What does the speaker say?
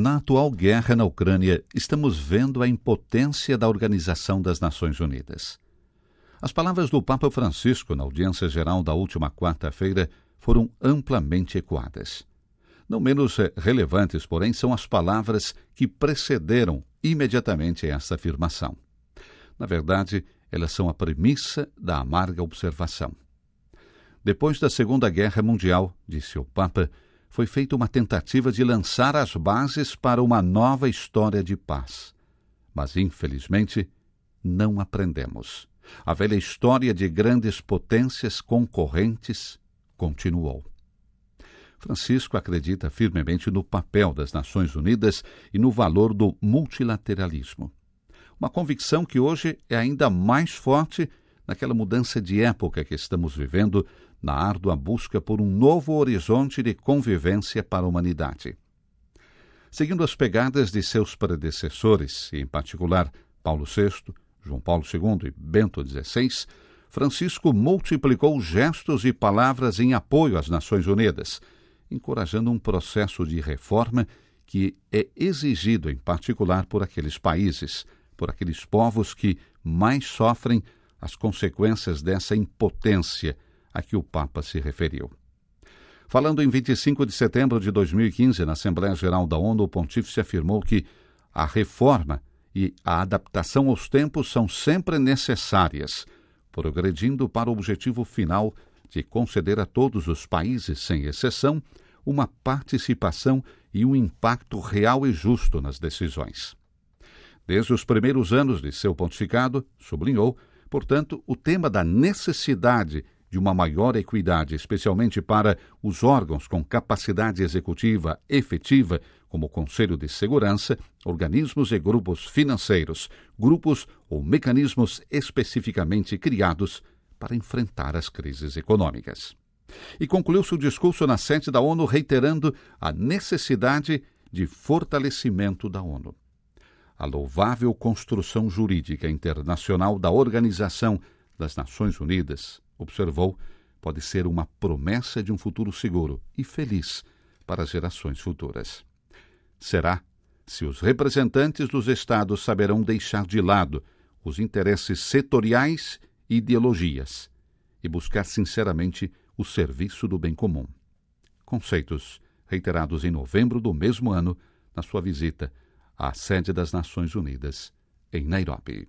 Na atual guerra na Ucrânia, estamos vendo a impotência da Organização das Nações Unidas. As palavras do Papa Francisco na audiência geral da última quarta-feira foram amplamente ecoadas. Não menos eh, relevantes, porém, são as palavras que precederam imediatamente essa afirmação. Na verdade, elas são a premissa da amarga observação. Depois da Segunda Guerra Mundial, disse o Papa, foi feita uma tentativa de lançar as bases para uma nova história de paz. Mas, infelizmente, não aprendemos. A velha história de grandes potências concorrentes continuou. Francisco acredita firmemente no papel das Nações Unidas e no valor do multilateralismo. Uma convicção que hoje é ainda mais forte naquela mudança de época que estamos vivendo, na árdua busca por um novo horizonte de convivência para a humanidade. Seguindo as pegadas de seus predecessores, e em particular Paulo VI, João Paulo II e Bento XVI, Francisco multiplicou gestos e palavras em apoio às Nações Unidas, encorajando um processo de reforma que é exigido em particular por aqueles países, por aqueles povos que mais sofrem as consequências dessa impotência a que o Papa se referiu. Falando em 25 de setembro de 2015 na Assembleia Geral da ONU, o pontífice afirmou que a reforma e a adaptação aos tempos são sempre necessárias, progredindo para o objetivo final de conceder a todos os países, sem exceção, uma participação e um impacto real e justo nas decisões. Desde os primeiros anos de seu pontificado, sublinhou, portanto, o tema da necessidade de uma maior equidade, especialmente para os órgãos com capacidade executiva efetiva, como o Conselho de Segurança, organismos e grupos financeiros, grupos ou mecanismos especificamente criados para enfrentar as crises econômicas. E concluiu seu discurso na sede da ONU reiterando a necessidade de fortalecimento da ONU. A louvável construção jurídica internacional da Organização das Nações Unidas observou, pode ser uma promessa de um futuro seguro e feliz para as gerações futuras. Será se os representantes dos Estados saberão deixar de lado os interesses setoriais e ideologias e buscar sinceramente o serviço do bem comum. Conceitos reiterados em novembro do mesmo ano na sua visita à sede das Nações Unidas em Nairobi.